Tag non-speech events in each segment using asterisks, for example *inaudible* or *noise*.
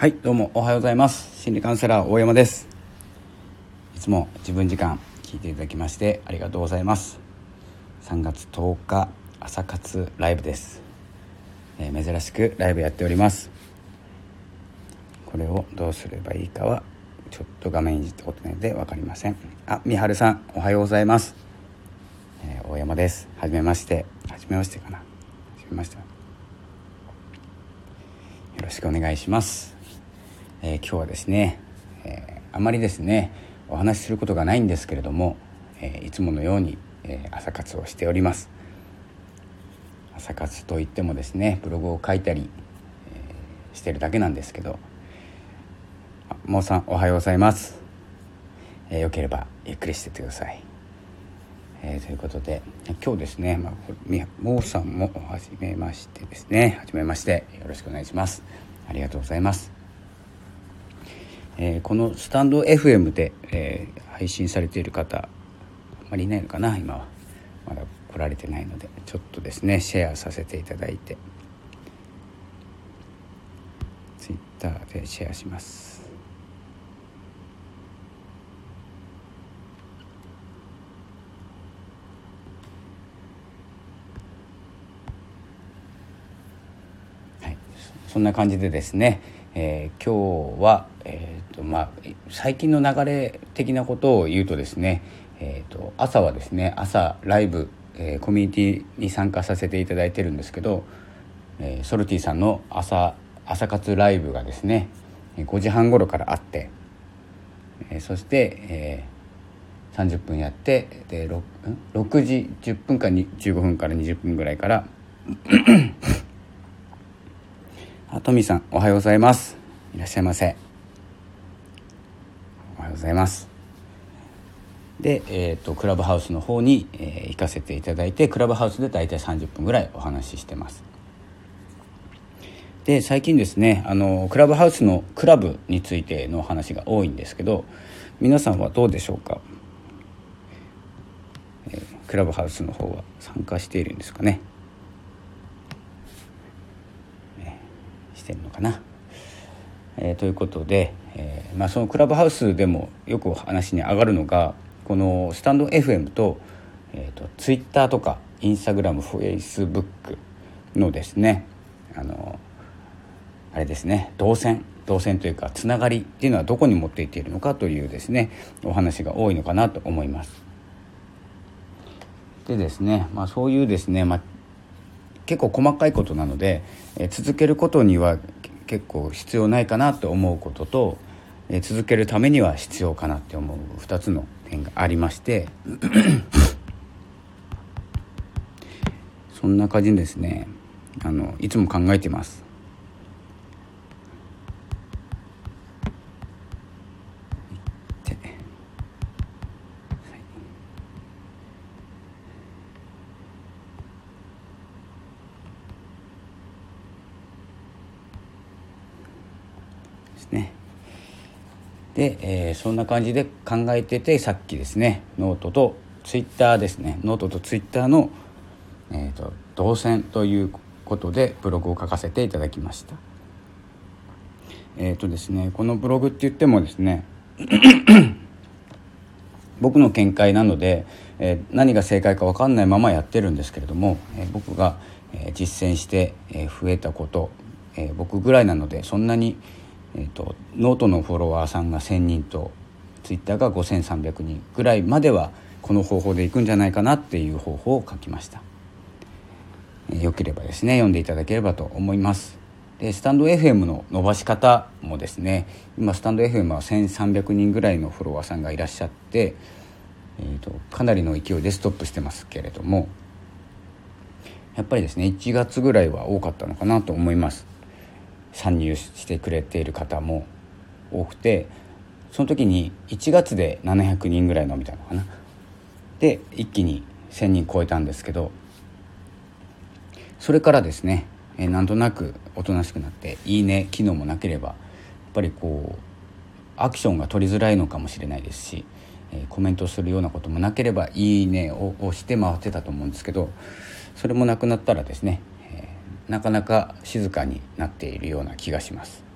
はいどうもおはようございます。心理カウンセラー大山です。いつも自分時間聞いていただきましてありがとうございます。3月10日朝活ライブです、えー、珍しくライブやっております。これをどうすればいいかはちょっと画面いじってことなので分かりません。あみはるさんおはようございます、えー、大山です。はじめまして。はじめましてかな。はじめまして。よろしくお願いします。えー、今日はですね、えー、あまりですねお話しすることがないんですけれども、えー、いつものように、え朝活をしております。朝活といってもですねブログを書いたり、えしてるだけなんですけどもうさんおはようございます、えよければゆっくりしててください。えー、ということで今日ですね、まあ、もうさんもはじめましてですねはじめましてよろしくお願いします。ありがとうございます。えー、このスタンド FM で、えー、配信されている方あまりいないのかな今は。まだ来られてないのでちょっとですねシェアさせていただいて。Twitter でシェアします。はい。そんな感じでですねえー、今日は、えーとまあ、最近の流れ的なことを言うとですね、えーと、朝はですね朝ライブ、えー、コミュニティに参加させていただいてるんですけど、えー、ソルティさんの朝朝活ライブがですね5時半頃からあって、えー、そして、えー、30分やってで 6, 6時10分か15分から20分ぐらいからあトミーさんおはようございます。いらっしゃいませ。おはようございます。で、えーと、クラブハウスの方に、えー、行かせていただいてクラブハウスで大体30分ぐらいお話ししてます。で最近ですねあのクラブハウスのクラブについての話が多いんですけど皆さんはどうでしょうか、えー、クラブハウスの方は参加しているんですかね？してるのかな。えー、ということで、えー、まあ、そのクラブハウスでもよく話に上がるのがこのスタンド FM と,、えーと、ツイッターとかインスタグラムフェイスブックのですねあのあれですね動線動線というかつながりっていうのはどこに持っていっているのかというですねお話が多いのかなと思います。でですね、まあ、そういうですね、まあ、結構細かいことなので、え続けることには結構必要ないかなと思うことと、え続けるためには必要かなって思う2つの点がありまして *coughs* そんな感じですねあのいつも考えてます。ねで、えー、そんな感じで考えててさっきですねノートとツイッターですね。ノートとツイッターの、えーと、動線ということでブログを書かせていただきました。えっ、ー、とですねこのブログって言ってもですね *coughs* 僕の見解なので、えー、何が正解か分かんないままやってるんですけれども、えー、僕が、え実践して、え増えたこと、え僕ぐらいなのでそんなに、ええーと、ノートのフォロワーさんが1,000人とツイッターが5,300人ぐらいまではこの方法でいくんじゃないかなっていう方法を書きました、えー、よければですね読んでいただければと思います。でスタンド FM の伸ばし方もですね今スタンド FM は1,300人ぐらいのフォロワーさんがいらっしゃって、えーとかなりの勢いでストップしてますけれどもやっぱりですね1月ぐらいは多かったのかなと思います。参入してくれている方も多くてその時に1月で700人ぐらい伸びたのかな。で一気に1,000人超えたんですけどそれからですね、えなんとなくおとなしくなって「いいね」機能もなければやっぱりこうアクションが取りづらいのかもしれないですし、えコメントするようなこともなければ「いいね」を押して回ってたと思うんですけどそれもなくなったらですねなかなか静かになっているような気がします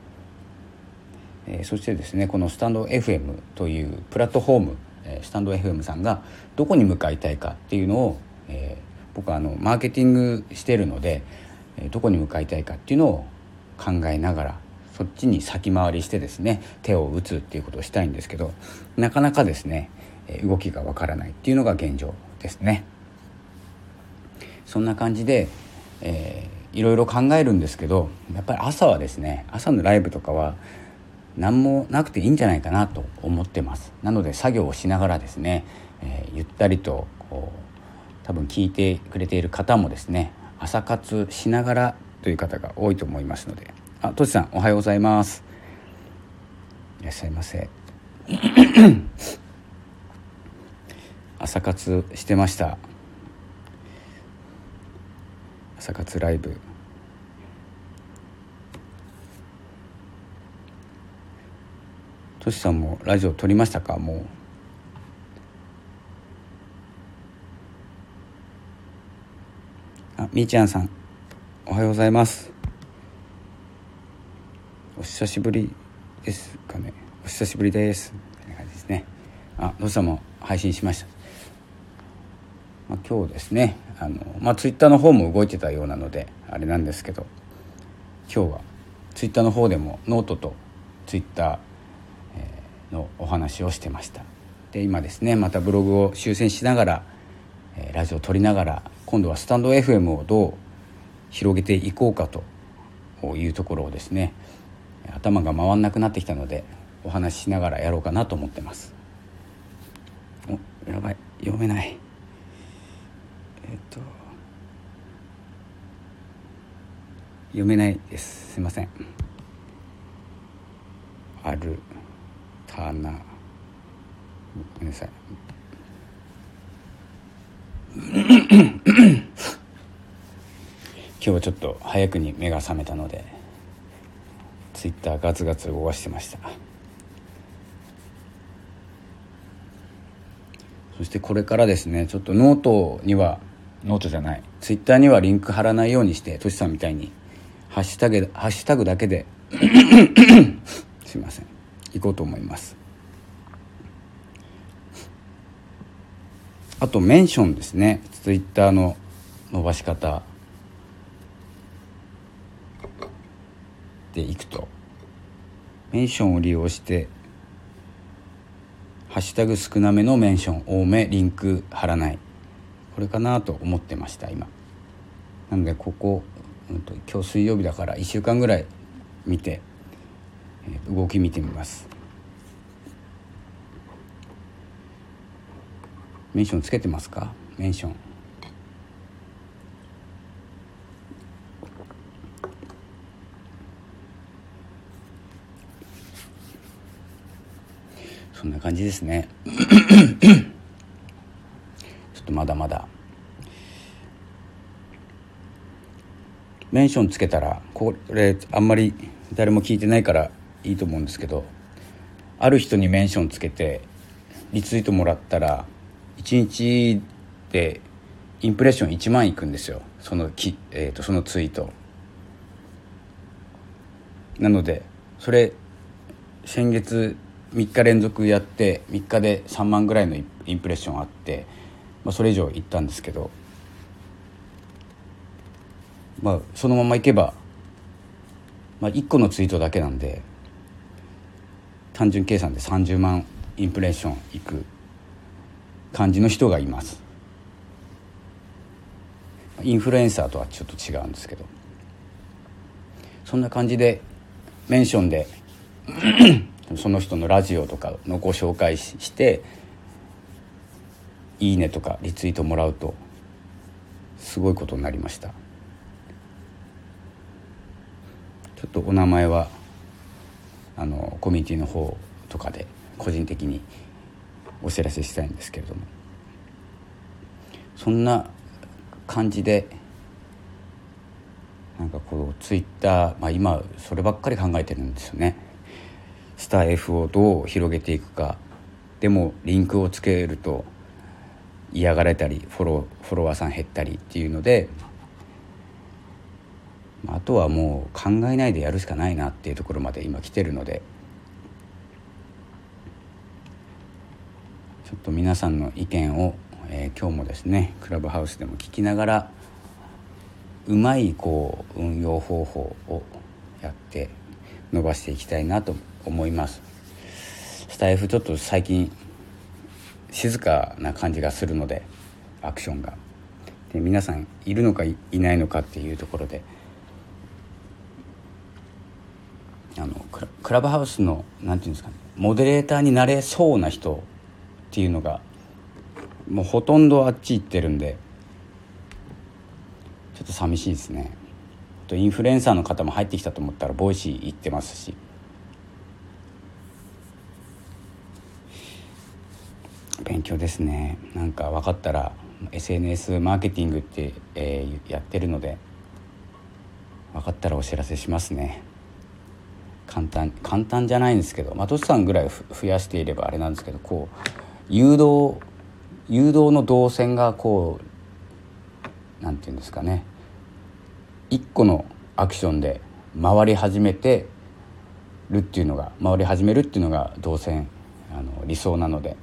えー、そしてですねこのスタンド FM というプラットフォーム、えー、スタンド FM さんがどこに向かいたいかっていうのを、えー、僕はあのマーケティングしてるので、え、どこに向かいたいかっていうのを考えながらそっちに先回りしてですね手を打つっていうことをしたいんですけどなかなかですね動きがわからないっていうのが現状ですね。そんな感じで、え、いろいろ考えるんですけどやっぱり朝はですね朝のライブとかは何もなくていいんじゃないかなと思ってます。なので作業をしながらですね、えー、ゆったりとこう多分聞いてくれている方もですね朝活しながらという方が多いと思いますので。あとしさんおはようございます。いらっしゃいませ。*coughs* 朝活してました。朝活ライブ。としさんもラジオ撮りましたか？もう。あみーちゃんさんおはようございます。お久しぶりですかね。お久しぶりです。みたいな感じですね。あどうしたも配信しました、まあ、今日ですねあのまあツイッターの方も動いてたようなのであれなんですけど今日はツイッターの方でもノートとツイッターのお話をしてました。で今ですねまたブログを修正しながら、ラジオを撮りながら今度はスタンド FM をどう広げていこうかというところをですね頭が回んなくなってきたのでお話ししながらやろうかなと思ってます。おやばい読めない。えっと読めないです。すいません。あるかなごめんなさい。*coughs* 今日はちょっと早くに目が覚めたのでツイッターガツガツ動かしてました。そしてこれからですねちょっとノートにはノートじゃない。ツイッターにはリンク貼らないようにしてとしさんみたいにハッシュタグハッシュタグだけで *coughs* すいません。いこうと思います。あとメンションですね。ツイッターの伸ばし方。でいくと。メンションを利用してハッシュタグ少なめのメンション多めリンク貼らない。これかなと思ってました今。なのでここ、うんと、今日水曜日だから1週間ぐらい見てえ動き見てみます。メンションつけてますか？メンション。そんな感じですねちょっとまだまだメンションつけたらこれあんまり誰も聞いてないからいいと思うんですけどある人にメンションつけてリツイートもらったら1日でインプレッション1万いくんですよ。そのき、えーと、そのツイート。なのでそれ先月3日連続やって3日で3万ぐらいのインプレッションあって、まあ、それ以上いったんですけどまあそのままいけば、まあ、1個のツイートだけなんで単純計算で30万インプレッションいく感じの人がいます。インフルエンサーとはちょっと違うんですけど。そんな感じでメンションで *clears throat* その人のラジオとかのご紹介して「いいね」とかリツイートもらうとすごいことになりました。ちょっとお名前はあのコミュニティの方とかで個人的にお知らせしたいんですけれどもそんな感じでなんかこうツイッター、まあ、今そればっかり考えてるんですよね。スター F をどう広げていくかでもリンクをつけると嫌がられたりフォロフォロワーさん減ったりっていうのであとはもう考えないでやるしかないなっていうところまで今来てるのでちょっと皆さんの意見を、えー、今日もですねクラブハウスでも聞きながらうまいこう運用方法をやって伸ばしていきたいなと思います。スタエフちょっと最近静かな感じがするのでアクションが。で皆さんいるのかいないのかっていうところでクラブハウスのなんていうんですかねモデレーターになれそうな人っていうのがもうほとんどあっち行ってるんでちょっと寂しいですね。とインフルエンサーの方も入ってきたと思ったらボイシー行ってますし。勉強ですね。なんか分かったら SNS マーケティングって、えー、やってるので分かったらお知らせしますね。簡単簡単じゃないんですけど、まあ、トシさんぐらい増やしていればあれなんですけどこう誘導誘導の動線がこうなんていうんですかね一個のアクションで回り始めてるっていうのが回り始めるっていうのが動線あの理想なので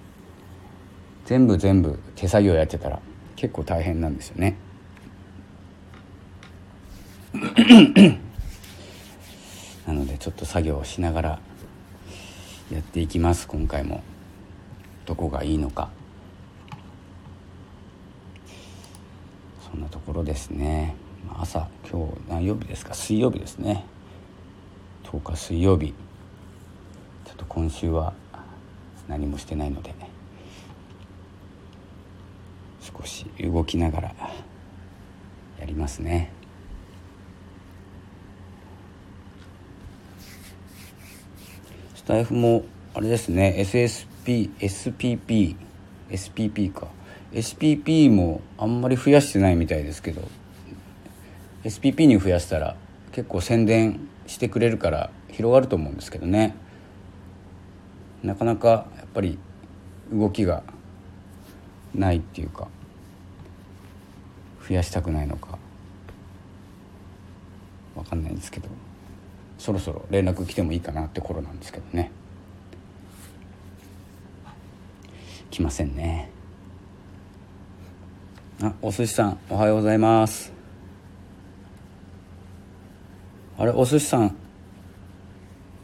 全部全部手作業やってたら結構大変なんですよね。ちょっと作業をしながらやっていきます。今回もどこがいいのか。そんなところですね。朝今日何曜日ですか？水曜日ですね。10日水曜日。ちょっと今週は何もしてないので少し動きながらやりますね。スタイフもあれですね。SSP SPP SPP か。SPP もあんまり増やしてないみたいですけど。SPP に増やしたら結構宣伝してくれるから広がると思うんですけどね。なかなかやっぱり動きがないっていうか増やしたくないのか分かんないんですけど。そろそろ連絡来てもいいかなって頃なんですけどね。来ませんね。あお寿司さんおはようございます。あれお寿司さん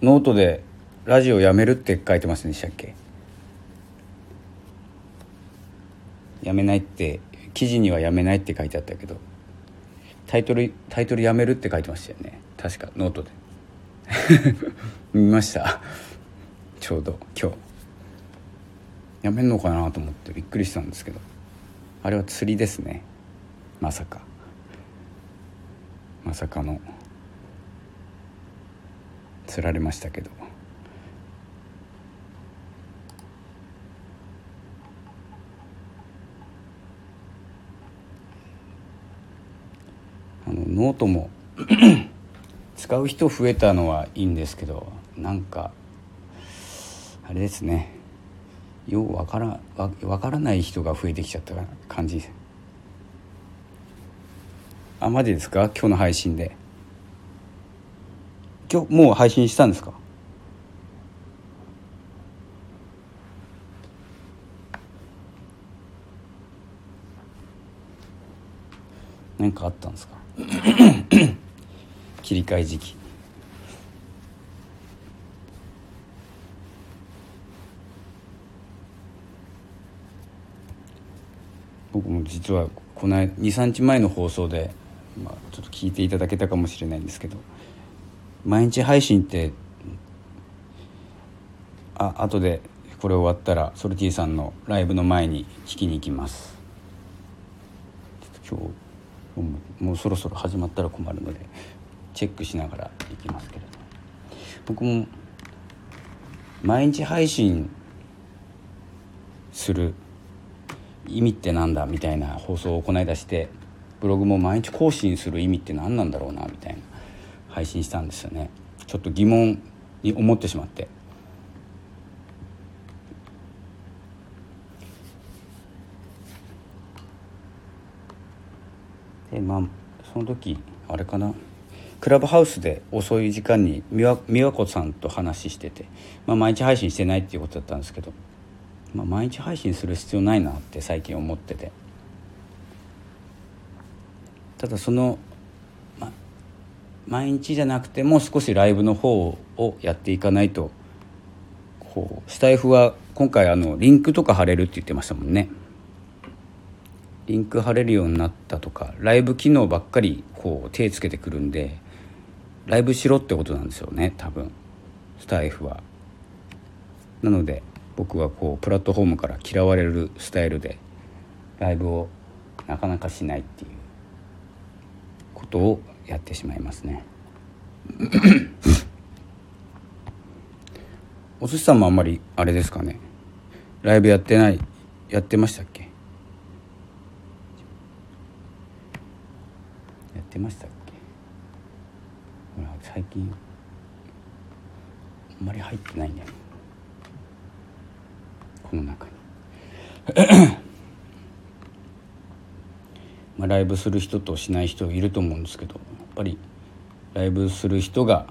ノートでラジオやめるって書いてませんでしたっけ？やめないって記事にはやめないって書いてあったけどタイトルタイトルやめるって書いてましたよね。確かノートで。*laughs* 見ました。ちょうど今日。やめんのかなと思ってびっくりしたんですけど。あれは釣りですね。まさか。まさかの。釣られましたけど。あのノートも使う人増えたのはいいんですけどなんかあれですね。ようわからわわからない人が増えてきちゃった感じ。あマジですか？今日の配信で。今日もう配信したんですか？何かあったんですか？切り替え時期。僕も実はこの23日前の放送で、まあ、ちょっと聞いていただけたかもしれないんですけど毎日配信ってあ後でこれ終わったらソルティさんのライブの前に聞きに行きます。今日もうそろそろ始まったら困るので。チェックしながら行きますけれど僕も毎日配信する意味ってなんだみたいな放送をこの間してブログも毎日更新する意味って何なんだろうなみたいな配信したんですよね。ちょっと疑問に思ってしまって。でまあその時あれかな？クラブハウスで遅い時間に美和子さんと話してて、まあ、毎日配信してないっていうことだったんですけどまあ、毎日配信する必要ないなって最近思ってて。ただその、ま、毎日じゃなくても少しライブの方をやっていかないとこうスタイフは今回あのリンクとか貼れるって言ってましたもんね。リンク貼れるようになったとかライブ機能ばっかりこう手つけてくるんでライブしろってことなんですよね多分。スタイフは。なので僕はこうプラットフォームから嫌われるスタイルでライブをなかなかしないっていうことをやってしまいますね。*coughs* お寿司さんもあんまりあれですかね。ライブやってないやってましたっけ？やってましたっけ？最近あんまり入ってないんだよこの中に。*coughs* まあライブする人としない人いると思うんですけどやっぱりライブする人が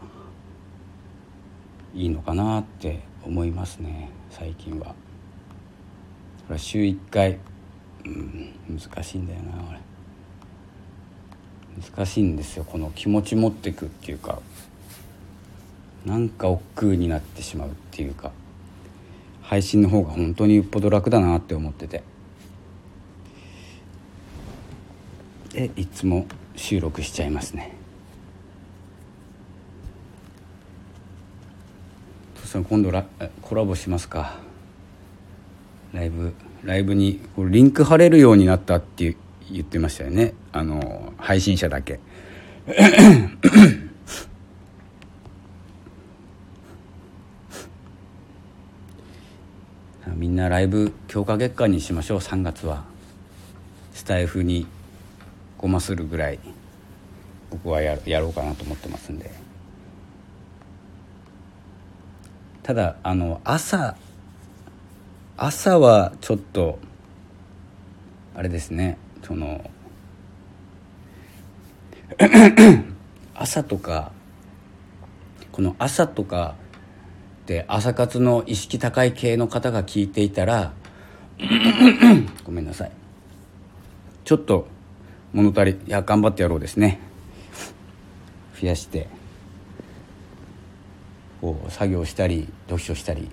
いいのかなって思いますね最近は。週1回、うん、難しいんだよな俺難しいんですよこの気持ち持ってくっていうか。なんか億劫になってしまうっていうか。配信の方が本当によっぽど楽だなって思ってて。でいつも収録しちゃいますね。そ今度ラコラボしますか。ライブライブにリンク貼れるようになったっていう言ってましたよね。あの配信者だけ。*coughs* みんなライブ強化月間にしましょう。3月は。スタイフにごまするぐらい。僕はややろうかなと思ってますんで。ただあの朝朝はちょっとあれですね。その *clears throat* 朝とかこの朝とかで朝活の意識高い系の方が聞いていたら *clears throat* ごめんなさい。ちょっと物足りいや頑張ってやろうですね。増やしてこう作業したり読書したり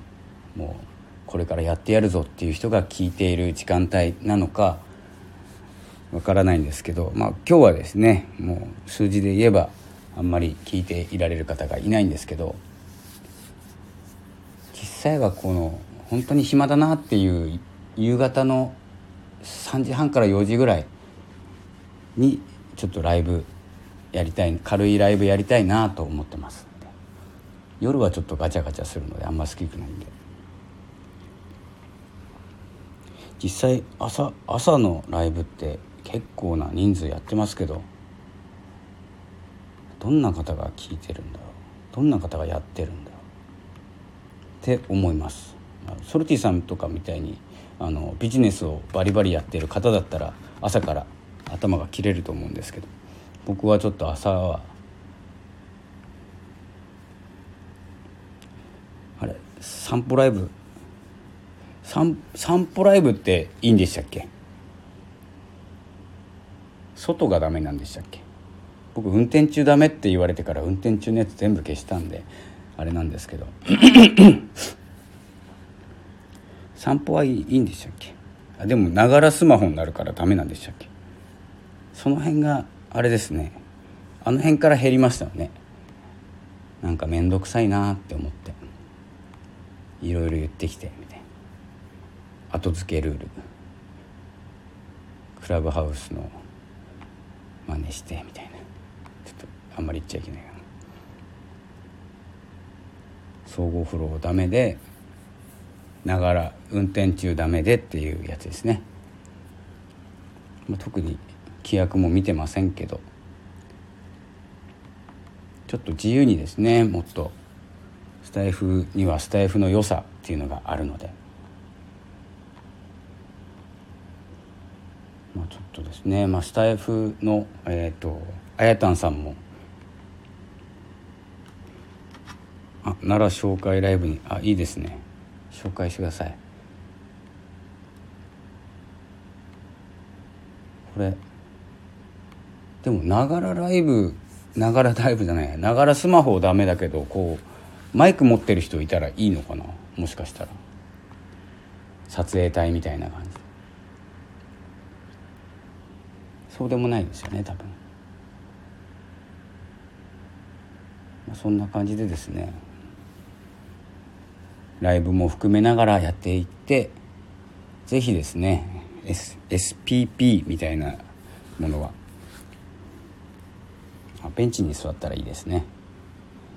もうこれからやってやるぞっていう人が聞いている時間帯なのかわからないんですけど、まあ、今日はですねもう数字で言えばあんまり聞いていられる方がいないんですけど実際はこの本当に暇だなっていう夕方の3時半から4時ぐらいにちょっとライブやりたい軽いライブやりたいなと思ってます。夜はちょっとガチャガチャするのであんま好きくないんで。実際朝朝のライブって結構な人数やってますけどどんな方が聞いてるんだろう？どんな方がやってるんだろう？って思います。ソルティさんとかみたいにあのビジネスをバリバリやってる方だったら朝から頭が切れると思うんですけど僕はちょっと朝はあれ散歩ライブ？散散歩ライブっていいんでしたっけ？外がダメなんでしたっけ？僕運転中ダメって言われてから運転中のやつ全部消したんであれなんですけど。*coughs* 散歩はいいいいんでしたっけ？あでもながらスマホになるからダメなんでしたっけ？その辺があれですね。あの辺から減りましたよね。なんか面倒くさいなって思って。いろいろ言ってきてみたいな。後付けルール。クラブハウスの真似してみたいな。ちょっとあんまり言っちゃいけないかな。総合フローダメでながら運転中ダメでっていうやつですね、まあ、特に規約も見てませんけど。ちょっと自由にですねもっとスタイフにはスタイフの良さっていうのがあるので。まあ、ちょっとですね、まあ、スタイフの、えーと、あやたんさんもあ奈良紹介ライブにあいいですね。紹介してください。これでもながらライブながらライブじゃないながらスマホダメだけどこうマイク持ってる人いたらいいのかな？もしかしたら。撮影隊みたいな感じそうでもないですよね多分、まあ、そんな感じでですねライブも含めながらやっていって是非ですね、S、SPP みたいなものはベンチに座ったらいいですね。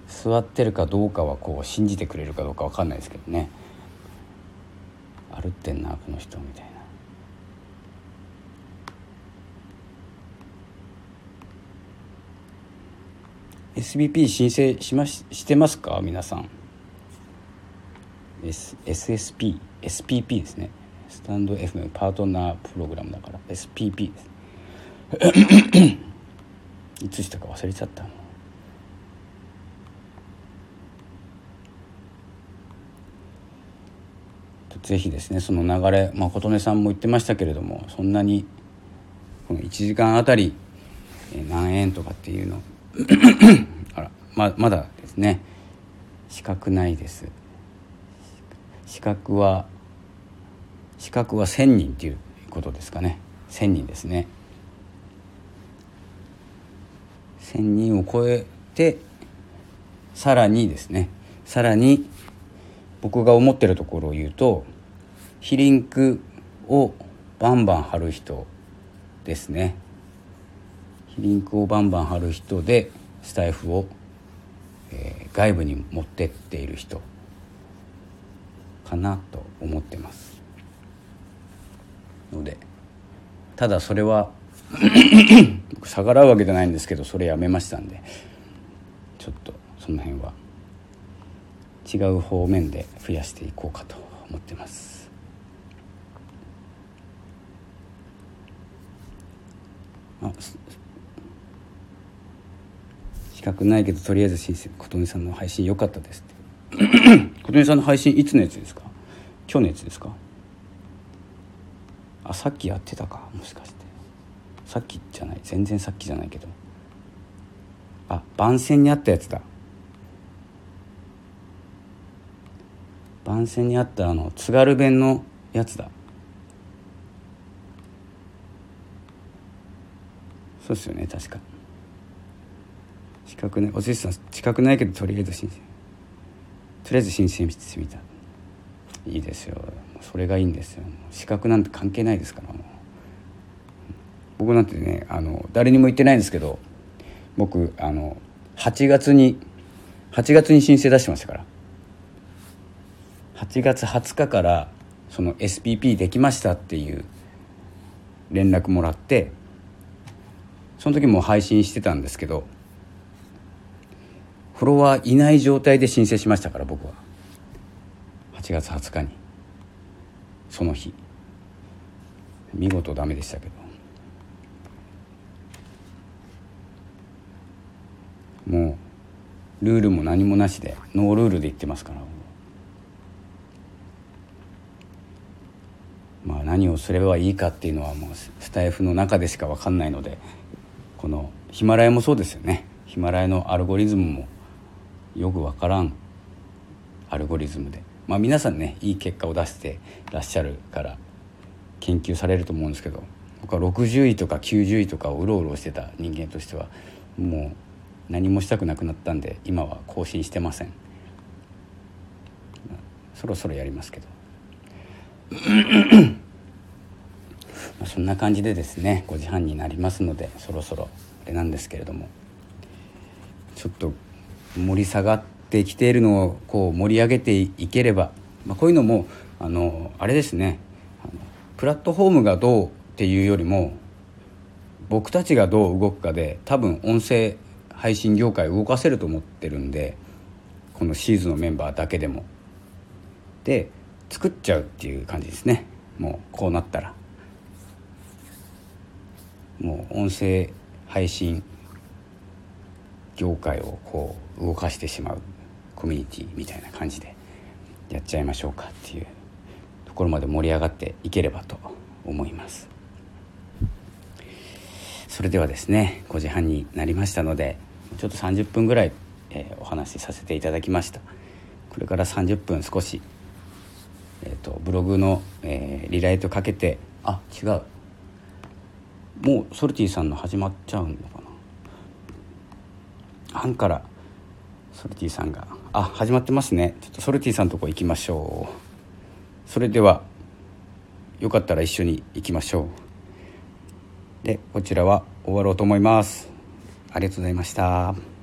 座ってるかどうかはこう信じてくれるかどうか分かんないですけどね。歩ってんなこの人みたいな。SBP 申請しまししてますか？皆さん、S、SSP SPP ですね。スタンド FM パートナープログラムだから。SPP です *coughs* いつしたか忘れちゃった。ぜひですねその流れ、まあ、琴音さんも言ってましたけれどもそんなにこの1時間あたり何円とかっていうのあらままだですね。資格ないです。資格は資格は1,000人っていうことですかね。1,000人ですね。1,000人を超えてさらにですね。さらに僕が思ってるところを言うと非リンクをバンバン貼る人ですね。リンクをバンバン貼る人でスタイフを、えー、外部に持ってっている人かなと思ってます。のでただそれは *coughs* 逆らうわけじゃないんですけどそれやめましたんでちょっとその辺は違う方面で増やしていこうかと思ってます。あ資格ないけどとりあえず申請琴音さんの配信良かったですって。*clears throat* 琴音さんの配信いつのやつですか？今日のやつですか？あさっきやってたか。もしかして。さっきじゃない。全然さっきじゃないけど。あ番宣にあったやつだ。番宣にあったあの津軽弁のやつだ。そうですよね確か。資格ねおじいさん資格ないけどとりあえず申請とりあえず申請してみた。いいですよ。それがいいんですよ。資格なんて関係ないですからもう。僕なんてねあの誰にも言ってないんですけど僕あの8月に8月に申請出してましたから。8月20日からその SPP できましたっていう連絡もらってその時も配信してたんですけどフォロワーいない状態で申請しましたから僕は。8月20日に。その日。見事ダメでしたけど。もうルールも何もなしでノールールで言ってますから。まあ何をすればいいかっていうのはもうスタイフの中でしか分かんないのでこのヒマラヤもそうですよね。ヒマラヤのアルゴリズムもよく分からんアルゴリズムで。まあ皆さんねいい結果を出してらっしゃるから研究されると思うんですけど僕は60位とか90位とかをうろうろしてた人間としてはもう何もしたくなくなったんで今は更新してません。そろそろやりますけど。そんな感じでですね5時半になりますのでそろそろあれなんですけれども。ちょっと盛り下がってきているのをこう盛り上げていければ、まあ、こういうのもあのあれですね。プラットフォームがどうっていうよりも僕たちがどう動くかで多分音声配信業界を動かせると思ってるんでこのシーズンのメンバーだけでも。で作っちゃうっていう感じですね。もうこうなったら。もう音声配信業界をこう動かしてしまうコミュニティみたいな感じでやっちゃいましょうかっていうところまで盛り上がっていければと思います。それではですね5時半になりましたのでちょっと30分ぐらい、えー、お話しさせていただきました。これから30分少し、えーと、ブログの、えー、リライトかけてあ違う。もうソルティさんの始まっちゃうのかな。半からソルティさんが。あ始まってますね。ちょっとソルティさんのとこ行きましょう。それではよかったら一緒に行きましょう。でこちらは終わろうと思います。ありがとうございました。